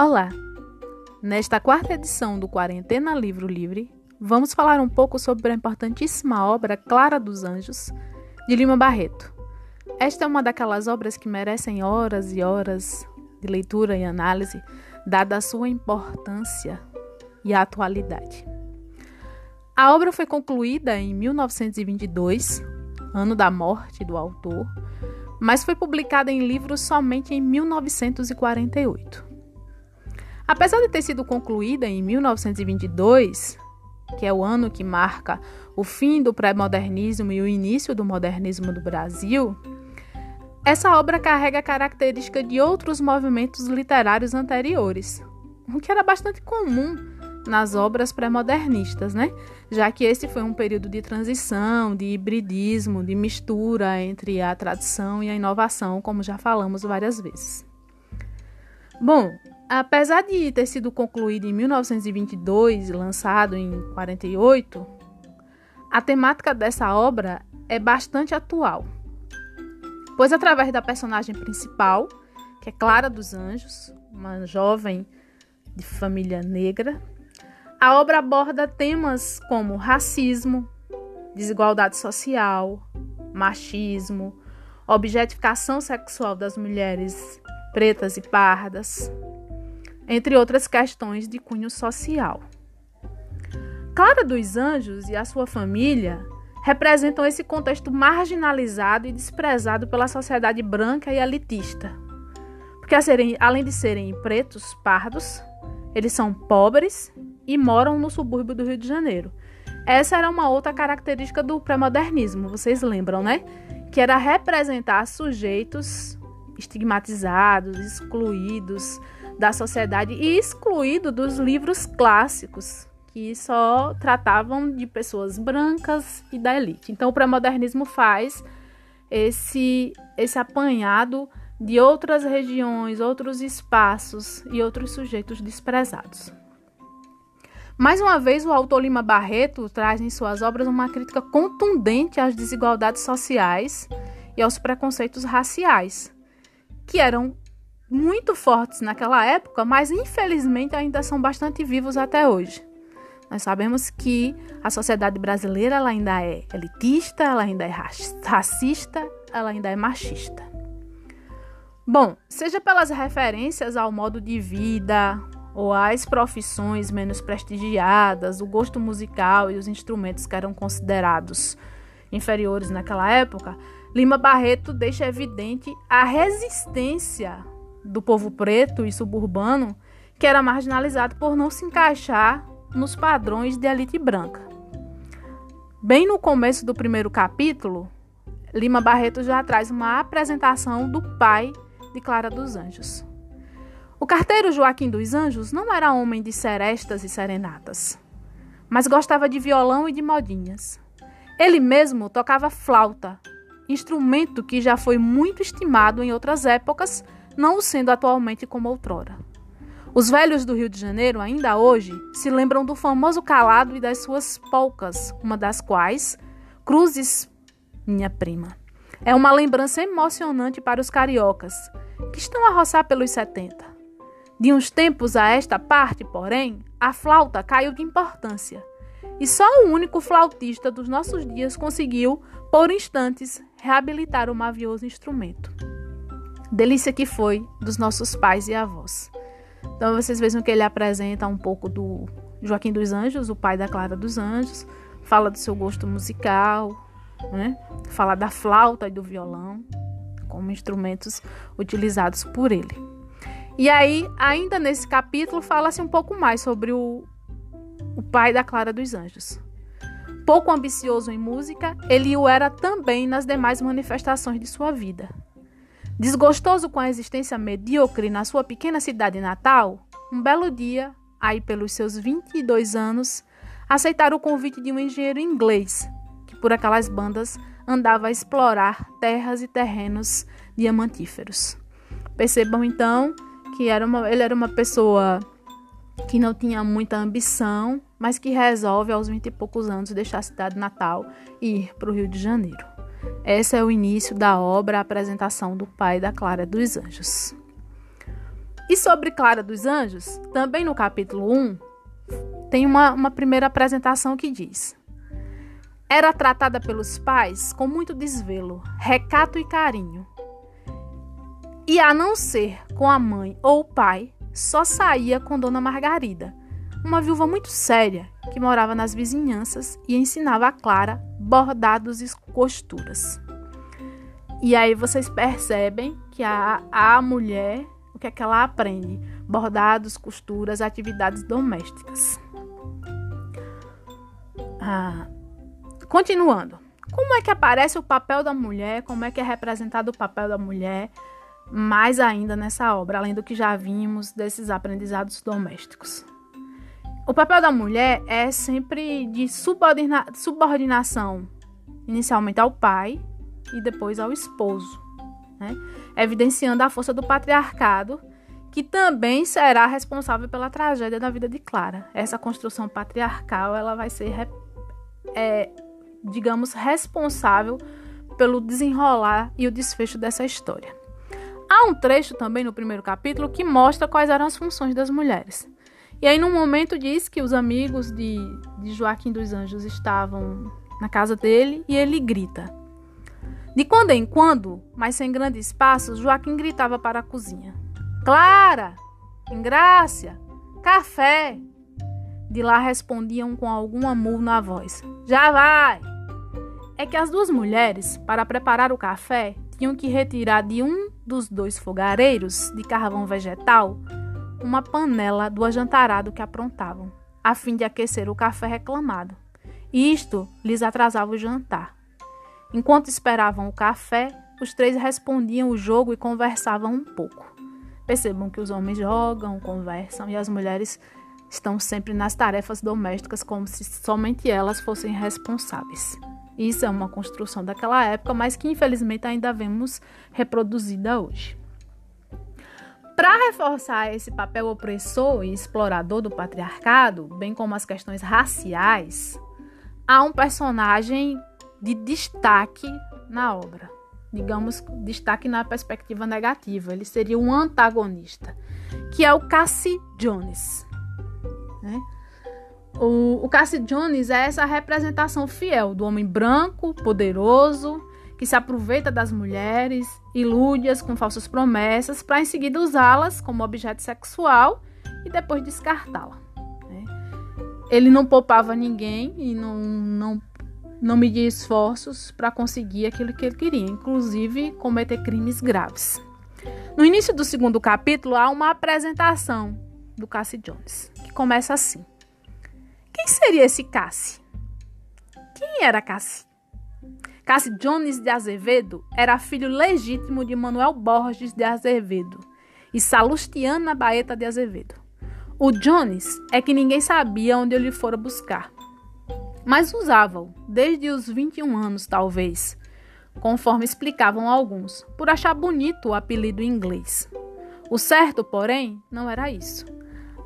Olá! Nesta quarta edição do Quarentena Livro Livre, vamos falar um pouco sobre a importantíssima obra Clara dos Anjos, de Lima Barreto. Esta é uma daquelas obras que merecem horas e horas de leitura e análise, dada a sua importância e a atualidade. A obra foi concluída em 1922, ano da morte do autor, mas foi publicada em livros somente em 1948. Apesar de ter sido concluída em 1922, que é o ano que marca o fim do pré-modernismo e o início do modernismo do Brasil, essa obra carrega a característica de outros movimentos literários anteriores, o que era bastante comum nas obras pré-modernistas, né? Já que esse foi um período de transição, de hibridismo, de mistura entre a tradição e a inovação, como já falamos várias vezes. Bom, Apesar de ter sido concluído em 1922 e lançado em 48, a temática dessa obra é bastante atual. Pois através da personagem principal, que é Clara dos Anjos, uma jovem de família negra, a obra aborda temas como racismo, desigualdade social, machismo, objetificação sexual das mulheres pretas e pardas, entre outras questões de cunho social. Clara dos Anjos e a sua família representam esse contexto marginalizado e desprezado pela sociedade branca e elitista. Porque, além de serem pretos, pardos, eles são pobres e moram no subúrbio do Rio de Janeiro. Essa era uma outra característica do pré-modernismo, vocês lembram, né? Que era representar sujeitos estigmatizados, excluídos, da sociedade e excluído dos livros clássicos, que só tratavam de pessoas brancas e da elite. Então, o pré-modernismo faz esse, esse apanhado de outras regiões, outros espaços e outros sujeitos desprezados. Mais uma vez, o autor Lima Barreto traz em suas obras uma crítica contundente às desigualdades sociais e aos preconceitos raciais, que eram muito fortes naquela época, mas infelizmente ainda são bastante vivos até hoje. Nós sabemos que a sociedade brasileira ela ainda é elitista, ela ainda é racista, ela ainda é machista. Bom, seja pelas referências ao modo de vida ou às profissões menos prestigiadas, o gosto musical e os instrumentos que eram considerados inferiores naquela época, Lima Barreto deixa evidente a resistência do povo preto e suburbano que era marginalizado por não se encaixar nos padrões de elite branca. Bem no começo do primeiro capítulo, Lima Barreto já traz uma apresentação do pai de Clara dos Anjos. O carteiro Joaquim dos Anjos não era homem de serestas e serenatas, mas gostava de violão e de modinhas. Ele mesmo tocava flauta, instrumento que já foi muito estimado em outras épocas não sendo atualmente como outrora. Os velhos do Rio de Janeiro, ainda hoje, se lembram do famoso calado e das suas polcas, uma das quais, Cruzes, minha prima, é uma lembrança emocionante para os cariocas, que estão a roçar pelos 70. De uns tempos a esta parte, porém, a flauta caiu de importância, e só o único flautista dos nossos dias conseguiu, por instantes, reabilitar o mavioso instrumento delícia que foi dos nossos pais e avós. Então vocês vejam que ele apresenta um pouco do Joaquim dos Anjos, o pai da Clara dos Anjos, fala do seu gosto musical, né? fala da flauta e do violão como instrumentos utilizados por ele. E aí, ainda nesse capítulo, fala-se um pouco mais sobre o, o pai da Clara dos Anjos. Pouco ambicioso em música, ele o era também nas demais manifestações de sua vida. Desgostoso com a existência medíocre na sua pequena cidade natal, um belo dia, aí pelos seus 22 anos, aceitaram o convite de um engenheiro inglês, que por aquelas bandas andava a explorar terras e terrenos diamantíferos. Percebam então que era uma, ele era uma pessoa que não tinha muita ambição, mas que resolve aos 20 e poucos anos deixar a cidade natal e ir para o Rio de Janeiro. Esse é o início da obra A Apresentação do Pai da Clara dos Anjos. E sobre Clara dos Anjos, também no capítulo 1, tem uma, uma primeira apresentação que diz: Era tratada pelos pais com muito desvelo, recato e carinho. E a não ser com a mãe ou o pai, só saía com Dona Margarida, uma viúva muito séria que morava nas vizinhanças e ensinava a Clara bordados e costuras. E aí vocês percebem que a, a mulher, o que é que ela aprende? Bordados, costuras, atividades domésticas. Ah, continuando. Como é que aparece o papel da mulher? Como é que é representado o papel da mulher? Mais ainda nessa obra, além do que já vimos desses aprendizados domésticos. O papel da mulher é sempre de subordina subordinação, inicialmente ao pai e depois ao esposo, né? evidenciando a força do patriarcado, que também será responsável pela tragédia da vida de Clara. Essa construção patriarcal ela vai ser, é, digamos, responsável pelo desenrolar e o desfecho dessa história. Há um trecho também no primeiro capítulo que mostra quais eram as funções das mulheres. E aí, num momento, diz que os amigos de, de Joaquim dos Anjos estavam na casa dele e ele grita. De quando em quando, mas sem grandes passos, Joaquim gritava para a cozinha: Clara! Ingrácia! Café! De lá respondiam com algum amor na voz: Já vai! É que as duas mulheres, para preparar o café, tinham que retirar de um dos dois fogareiros de carvão vegetal uma panela do ajantarado que aprontavam, a fim de aquecer o café reclamado. Isto lhes atrasava o jantar. Enquanto esperavam o café, os três respondiam o jogo e conversavam um pouco. Percebam que os homens jogam, conversam e as mulheres estão sempre nas tarefas domésticas como se somente elas fossem responsáveis. Isso é uma construção daquela época, mas que infelizmente ainda vemos reproduzida hoje. Para reforçar esse papel opressor e explorador do patriarcado, bem como as questões raciais, há um personagem de destaque na obra. Digamos, destaque na perspectiva negativa. Ele seria um antagonista, que é o Cassie Jones. Né? O, o Cassie Jones é essa representação fiel do homem branco, poderoso, que se aproveita das mulheres, ilude-as com falsas promessas, para em seguida usá-las como objeto sexual e depois descartá-la. Né? Ele não poupava ninguém e não, não, não media esforços para conseguir aquilo que ele queria, inclusive cometer crimes graves. No início do segundo capítulo, há uma apresentação do Cassie Jones, que começa assim: Quem seria esse Cassie? Quem era Cassie? Cassi Jones de Azevedo era filho legítimo de Manuel Borges de Azevedo e Salustiana Baeta de Azevedo. O Jones é que ninguém sabia onde ele fora buscar, mas usava-o desde os 21 anos, talvez, conforme explicavam alguns, por achar bonito o apelido inglês. O certo, porém, não era isso.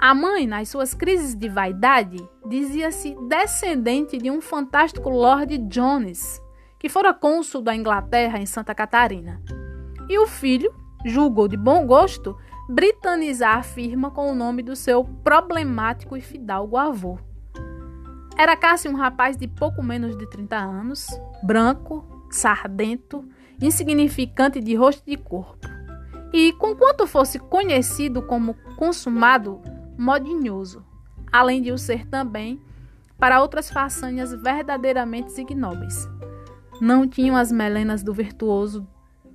A mãe, nas suas crises de vaidade, dizia-se descendente de um fantástico Lord Jones, que fora cônsul da Inglaterra em Santa Catarina. E o filho julgou de bom gosto britanizar a firma com o nome do seu problemático e fidalgo avô. Era Cássio um rapaz de pouco menos de 30 anos, branco, sardento, insignificante de rosto e de corpo. E, conquanto fosse conhecido como consumado, modinhoso, além de o ser também para outras façanhas verdadeiramente ignóbeis não tinham as melenas do virtuoso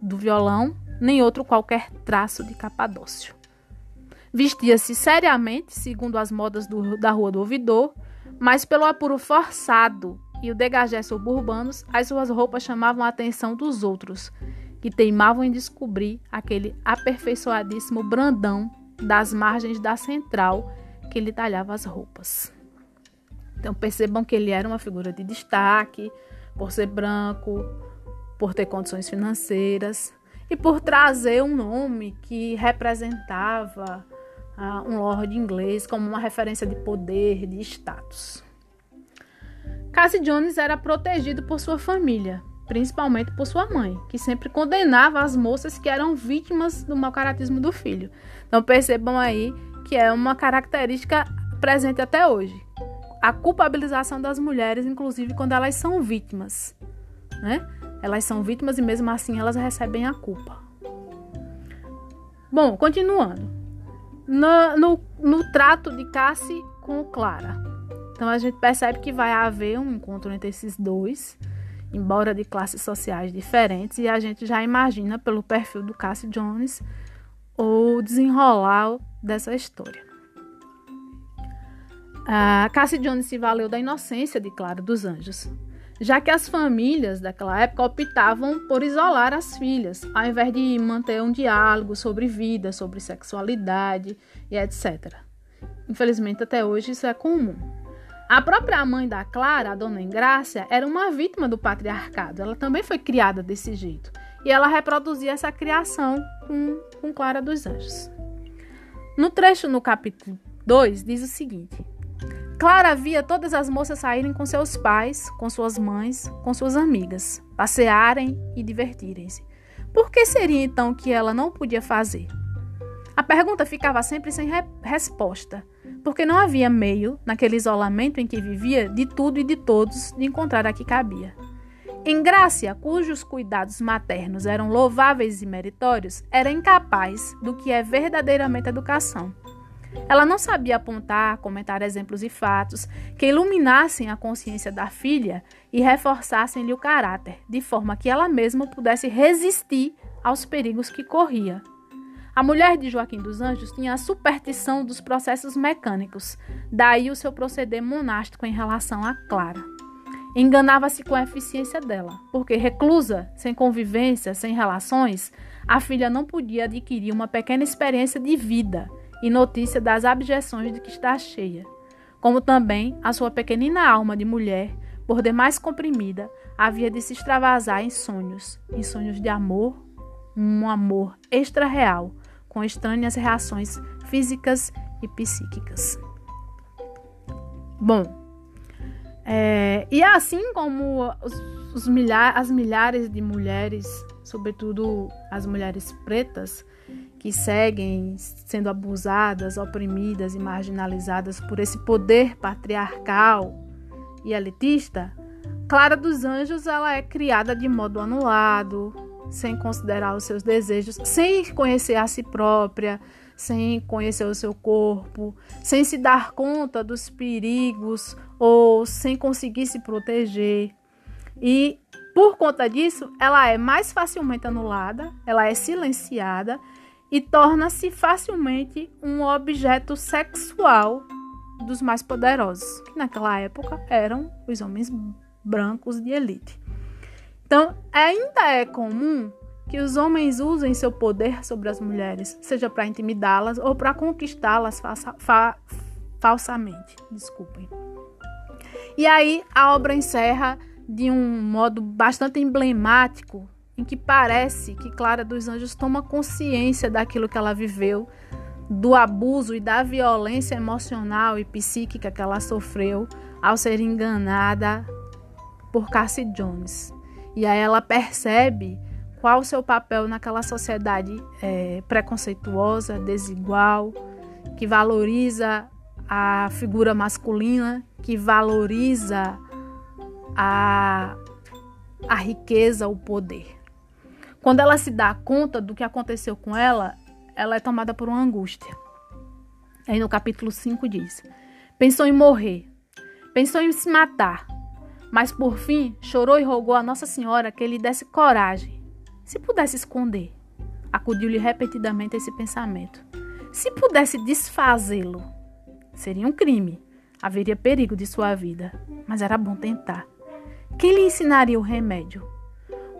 do violão, nem outro qualquer traço de capadócio. Vestia-se seriamente, segundo as modas do, da Rua do Ouvidor, mas pelo apuro forçado e o degagé suburbanos, as suas roupas chamavam a atenção dos outros, que teimavam em descobrir aquele aperfeiçoadíssimo Brandão das margens da central que lhe talhava as roupas. Então percebam que ele era uma figura de destaque, por ser branco, por ter condições financeiras e por trazer um nome que representava uh, um lord inglês como uma referência de poder, de status. Cassie Jones era protegido por sua família, principalmente por sua mãe, que sempre condenava as moças que eram vítimas do mau caratismo do filho. Então percebam aí que é uma característica presente até hoje. A culpabilização das mulheres, inclusive quando elas são vítimas. Né? Elas são vítimas e mesmo assim elas recebem a culpa. Bom, continuando. No, no, no trato de Cassie com Clara. Então a gente percebe que vai haver um encontro entre esses dois, embora de classes sociais diferentes, e a gente já imagina pelo perfil do Cassie Jones o desenrolar dessa história. A Cassie Jones se valeu da inocência de Clara dos Anjos, já que as famílias daquela época optavam por isolar as filhas, ao invés de manter um diálogo sobre vida, sobre sexualidade e etc. Infelizmente, até hoje isso é comum. A própria mãe da Clara, a dona Engrácia, era uma vítima do patriarcado. Ela também foi criada desse jeito. E ela reproduzia essa criação com, com Clara dos Anjos. No trecho no capítulo 2 diz o seguinte: Clara via todas as moças saírem com seus pais, com suas mães, com suas amigas, passearem e divertirem-se. Por que seria então que ela não podia fazer? A pergunta ficava sempre sem re resposta, porque não havia meio, naquele isolamento em que vivia, de tudo e de todos, de encontrar a que cabia. Em Grácia, cujos cuidados maternos eram louváveis e meritórios, era incapaz do que é verdadeiramente educação. Ela não sabia apontar, comentar exemplos e fatos que iluminassem a consciência da filha e reforçassem-lhe o caráter, de forma que ela mesma pudesse resistir aos perigos que corria. A mulher de Joaquim dos Anjos tinha a superstição dos processos mecânicos, daí o seu proceder monástico em relação a Clara. Enganava-se com a eficiência dela, porque reclusa, sem convivência, sem relações, a filha não podia adquirir uma pequena experiência de vida e notícia das abjeções de que está cheia, como também a sua pequenina alma de mulher, por demais comprimida, havia de se extravasar em sonhos, em sonhos de amor, um amor extra-real, com estranhas reações físicas e psíquicas. Bom, é, e assim como os, os milha as milhares de mulheres, sobretudo as mulheres pretas, que seguem sendo abusadas, oprimidas e marginalizadas por esse poder patriarcal e elitista, Clara dos Anjos ela é criada de modo anulado, sem considerar os seus desejos, sem conhecer a si própria, sem conhecer o seu corpo, sem se dar conta dos perigos ou sem conseguir se proteger. E por conta disso, ela é mais facilmente anulada, ela é silenciada e torna-se facilmente um objeto sexual dos mais poderosos, que naquela época eram os homens brancos de elite. Então, ainda é comum que os homens usem seu poder sobre as mulheres, seja para intimidá-las ou para conquistá-las fa falsamente. Desculpem. E aí a obra encerra de um modo bastante emblemático, em que parece que Clara dos Anjos toma consciência daquilo que ela viveu, do abuso e da violência emocional e psíquica que ela sofreu ao ser enganada por Cassie Jones. E aí ela percebe qual o seu papel naquela sociedade é, preconceituosa, desigual, que valoriza a figura masculina, que valoriza a, a riqueza, o poder. Quando ela se dá conta do que aconteceu com ela, ela é tomada por uma angústia. Aí no capítulo 5 diz: Pensou em morrer, pensou em se matar, mas por fim chorou e rogou a Nossa Senhora que lhe desse coragem. Se pudesse esconder, acudiu-lhe repetidamente esse pensamento. Se pudesse desfazê-lo, seria um crime, haveria perigo de sua vida, mas era bom tentar. Quem lhe ensinaria o remédio?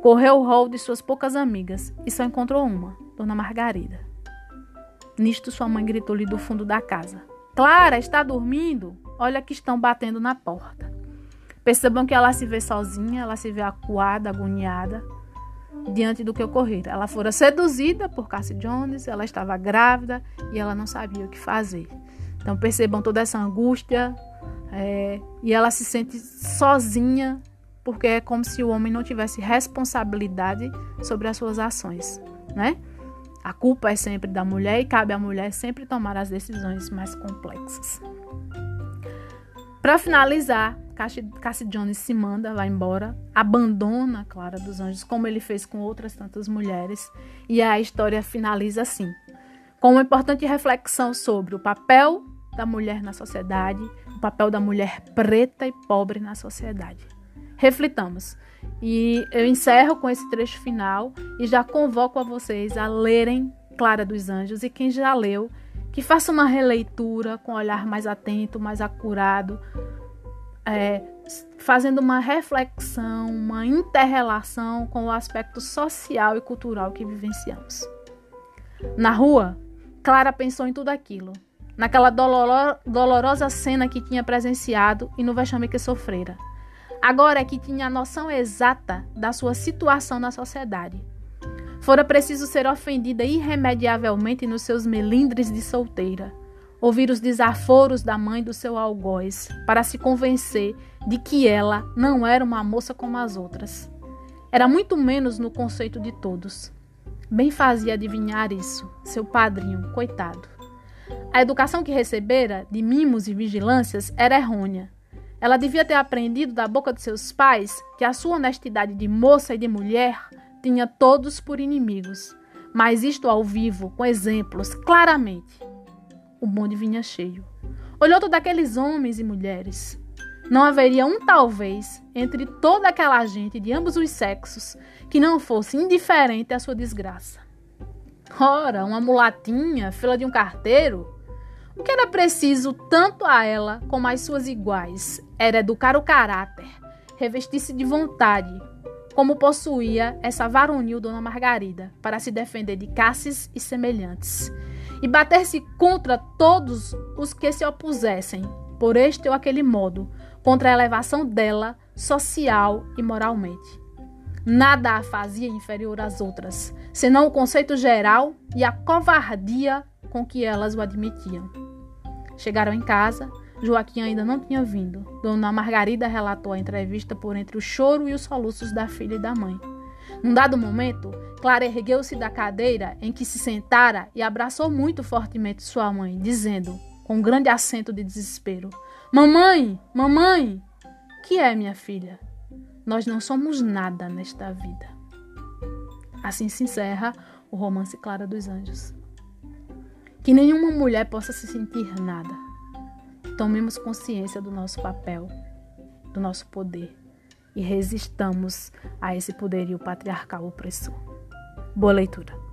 Correu o rol de suas poucas amigas e só encontrou uma, Dona Margarida. Nisto, sua mãe gritou-lhe do fundo da casa: Clara, está dormindo? Olha que estão batendo na porta. Percebam que ela se vê sozinha, ela se vê acuada, agoniada diante do que ocorrera. Ela fora seduzida por Cassie Jones, ela estava grávida e ela não sabia o que fazer. Então percebam toda essa angústia é, e ela se sente sozinha porque é como se o homem não tivesse responsabilidade sobre as suas ações, né? A culpa é sempre da mulher e cabe à mulher sempre tomar as decisões mais complexas. Para finalizar, Cassie Jones se manda, vai embora, abandona Clara dos Anjos, como ele fez com outras tantas mulheres, e a história finaliza assim, com uma importante reflexão sobre o papel da mulher na sociedade, o papel da mulher preta e pobre na sociedade. Reflitamos. E eu encerro com esse trecho final e já convoco a vocês a lerem Clara dos Anjos e quem já leu, que faça uma releitura com um olhar mais atento, mais acurado, é, fazendo uma reflexão, uma interrelação com o aspecto social e cultural que vivenciamos. Na rua, Clara pensou em tudo aquilo, naquela doloro dolorosa cena que tinha presenciado e no vexame que sofrera. Agora que tinha a noção exata da sua situação na sociedade. Fora preciso ser ofendida irremediavelmente nos seus melindres de solteira, ouvir os desaforos da mãe do seu algoz, para se convencer de que ela não era uma moça como as outras. Era muito menos no conceito de todos. Bem fazia adivinhar isso, seu padrinho, coitado. A educação que recebera, de mimos e vigilâncias, era errônea. Ela devia ter aprendido da boca de seus pais que a sua honestidade de moça e de mulher tinha todos por inimigos. Mas isto ao vivo, com exemplos, claramente. O bonde vinha cheio. Olhou todos aqueles homens e mulheres. Não haveria um talvez entre toda aquela gente de ambos os sexos que não fosse indiferente à sua desgraça. Ora, uma mulatinha, fila de um carteiro, o que era preciso tanto a ela como às suas iguais era educar o caráter, revestir-se de vontade, como possuía essa varonil Dona Margarida, para se defender de casses e semelhantes, e bater-se contra todos os que se opusessem, por este ou aquele modo, contra a elevação dela, social e moralmente. Nada a fazia inferior às outras, senão o conceito geral e a covardia com que elas o admitiam. Chegaram em casa. Joaquim ainda não tinha vindo. Dona Margarida relatou a entrevista por entre o choro e os soluços da filha e da mãe. Num dado momento, Clara ergueu-se da cadeira em que se sentara e abraçou muito fortemente sua mãe, dizendo, com um grande acento de desespero: Mamãe, mamãe! Que é, minha filha? Nós não somos nada nesta vida. Assim se encerra o romance Clara dos Anjos. Que nenhuma mulher possa se sentir nada. Tomemos consciência do nosso papel, do nosso poder e resistamos a esse poderio patriarcal opressor. Boa leitura.